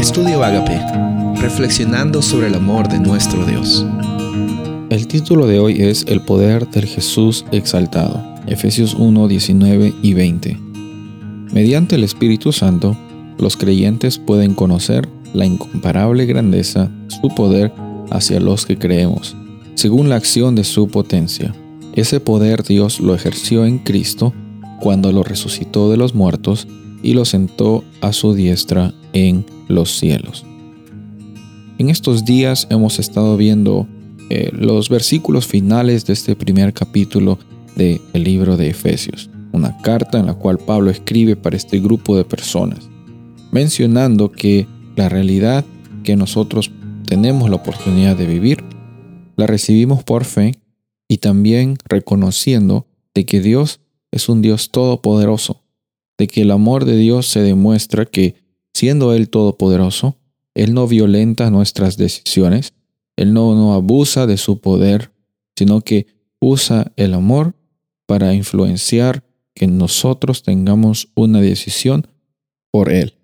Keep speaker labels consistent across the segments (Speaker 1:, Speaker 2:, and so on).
Speaker 1: Estudio Agape, reflexionando sobre el amor de nuestro Dios.
Speaker 2: El título de hoy es El poder del Jesús exaltado, Efesios 1, 19 y 20. Mediante el Espíritu Santo, los creyentes pueden conocer la incomparable grandeza, su poder hacia los que creemos, según la acción de su potencia. Ese poder Dios lo ejerció en Cristo cuando lo resucitó de los muertos y lo sentó a su diestra en los cielos. En estos días hemos estado viendo eh, los versículos finales de este primer capítulo del libro de Efesios, una carta en la cual Pablo escribe para este grupo de personas, mencionando que la realidad que nosotros tenemos la oportunidad de vivir, la recibimos por fe y también reconociendo de que Dios es un Dios todopoderoso, de que el amor de Dios se demuestra que, siendo Él todopoderoso, Él no violenta nuestras decisiones, Él no, no abusa de su poder, sino que usa el amor para influenciar que nosotros tengamos una decisión por Él.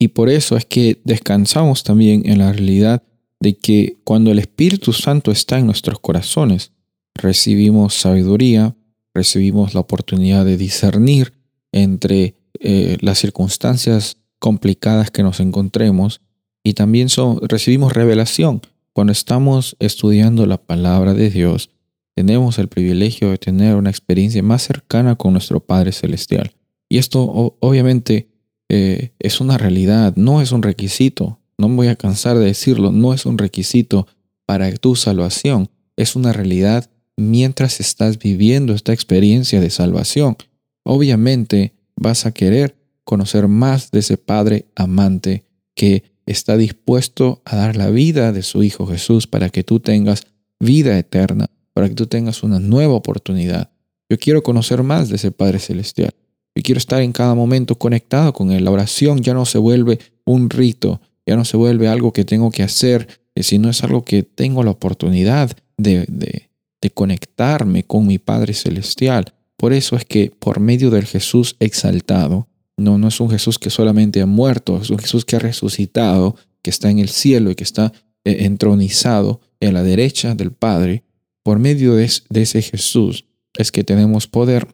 Speaker 2: Y por eso es que descansamos también en la realidad de que cuando el Espíritu Santo está en nuestros corazones, recibimos sabiduría, recibimos la oportunidad de discernir entre eh, las circunstancias complicadas que nos encontremos y también recibimos revelación. Cuando estamos estudiando la palabra de Dios, tenemos el privilegio de tener una experiencia más cercana con nuestro Padre Celestial. Y esto obviamente eh, es una realidad, no es un requisito. No me voy a cansar de decirlo, no es un requisito para tu salvación, es una realidad mientras estás viviendo esta experiencia de salvación. Obviamente vas a querer conocer más de ese Padre amante que está dispuesto a dar la vida de su Hijo Jesús para que tú tengas vida eterna, para que tú tengas una nueva oportunidad. Yo quiero conocer más de ese Padre Celestial. Yo quiero estar en cada momento conectado con Él. La oración ya no se vuelve un rito, ya no se vuelve algo que tengo que hacer, eh, sino es algo que tengo la oportunidad de, de, de conectarme con mi Padre Celestial. Por eso es que por medio del Jesús exaltado, no, no es un Jesús que solamente ha muerto, es un Jesús que ha resucitado, que está en el cielo y que está eh, entronizado en la derecha del Padre. Por medio de, de ese Jesús es que tenemos poder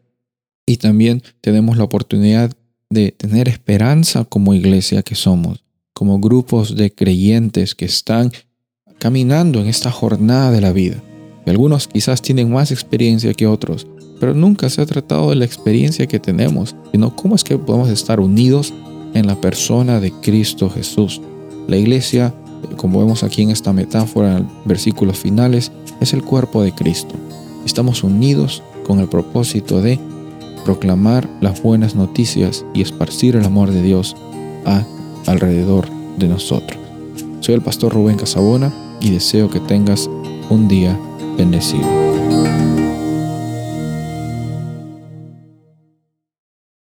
Speaker 2: y también tenemos la oportunidad de tener esperanza como iglesia que somos, como grupos de creyentes que están caminando en esta jornada de la vida algunos quizás tienen más experiencia que otros, pero nunca se ha tratado de la experiencia que tenemos, sino cómo es que podemos estar unidos en la persona de Cristo Jesús. La iglesia, como vemos aquí en esta metáfora, en versículos finales, es el cuerpo de Cristo. Estamos unidos con el propósito de proclamar las buenas noticias y esparcir el amor de Dios a alrededor de nosotros. Soy el pastor Rubén Casabona y deseo que tengas un día bendecido.